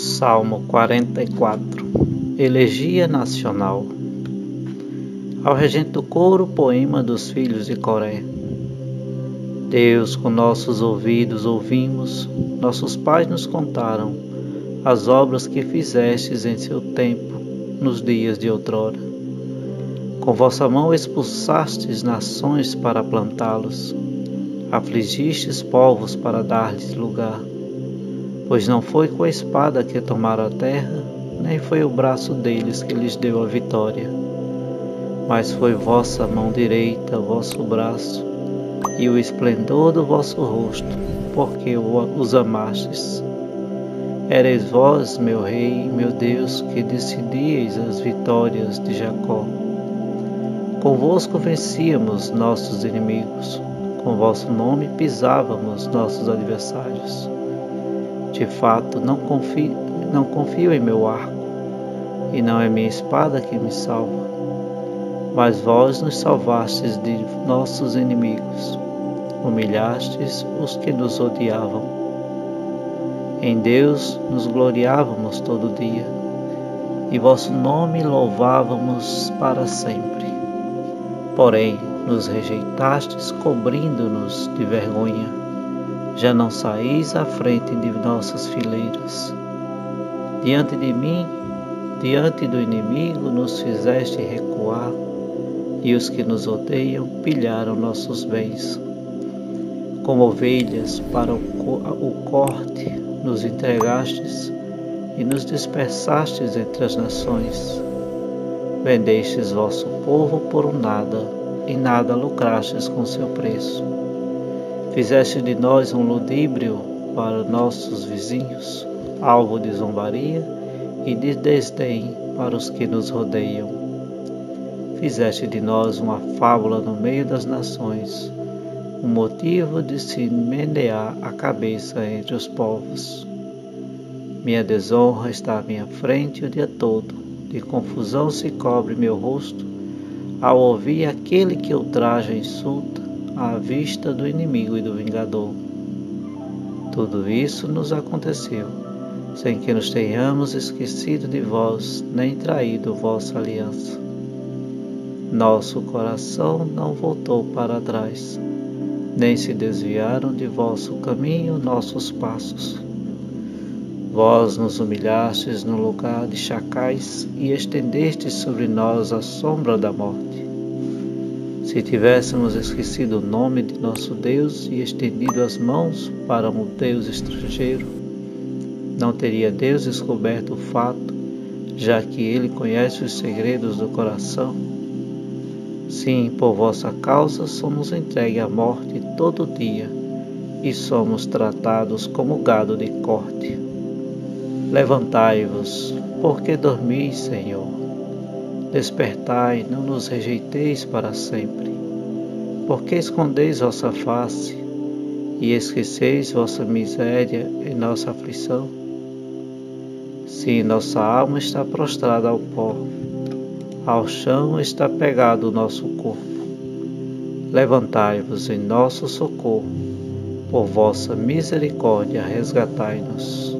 Salmo 44 Elegia Nacional Ao regente do coro, poema dos filhos de Coré. Deus, com nossos ouvidos ouvimos, nossos pais nos contaram as obras que fizestes em seu tempo, nos dias de outrora. Com vossa mão expulsastes nações para plantá-los, afligistes povos para dar-lhes lugar Pois não foi com a espada que tomaram a terra, nem foi o braço deles que lhes deu a vitória, mas foi vossa mão direita, vosso braço, e o esplendor do vosso rosto, porque os amastes. Ereis vós, meu Rei, meu Deus, que decidieis as vitórias de Jacó. Convosco vencíamos nossos inimigos, com vosso nome pisávamos nossos adversários. De fato, não confio, não confio em meu arco, e não é minha espada que me salva. Mas vós nos salvastes de nossos inimigos, humilhastes os que nos odiavam. Em Deus nos gloriávamos todo dia, e vosso nome louvávamos para sempre. Porém, nos rejeitastes, cobrindo-nos de vergonha já não saís à frente de nossas fileiras. Diante de mim, diante do inimigo, nos fizeste recuar, e os que nos odeiam pilharam nossos bens. Como ovelhas para o corte, nos entregastes e nos dispersastes entre as nações. Vendestes vosso povo por um nada, e nada lucrastes com seu preço Fizeste de nós um ludíbrio para nossos vizinhos, alvo de zombaria e de desdém para os que nos rodeiam. Fizeste de nós uma fábula no meio das nações, um motivo de se menear a cabeça entre os povos. Minha desonra está à minha frente o dia todo, de confusão se cobre meu rosto, ao ouvir aquele que ultraja e insulta à vista do inimigo e do vingador. Tudo isso nos aconteceu, sem que nos tenhamos esquecido de vós, nem traído vossa aliança. Nosso coração não voltou para trás, nem se desviaram de vosso caminho nossos passos. Vós nos humilhastes no lugar de chacais e estendestes sobre nós a sombra da morte. Se tivéssemos esquecido o nome de nosso Deus e estendido as mãos para um Deus estrangeiro, não teria Deus descoberto o fato, já que Ele conhece os segredos do coração? Sim, por vossa causa somos entregues à morte todo dia e somos tratados como gado de corte. Levantai-vos, porque dormis, Senhor. Despertai, não nos rejeiteis para sempre. Porque escondeis vossa face e esqueceis vossa miséria e nossa aflição? Sim, nossa alma está prostrada ao pó, ao chão está pegado o nosso corpo. Levantai-vos em nosso socorro, por vossa misericórdia resgatai-nos.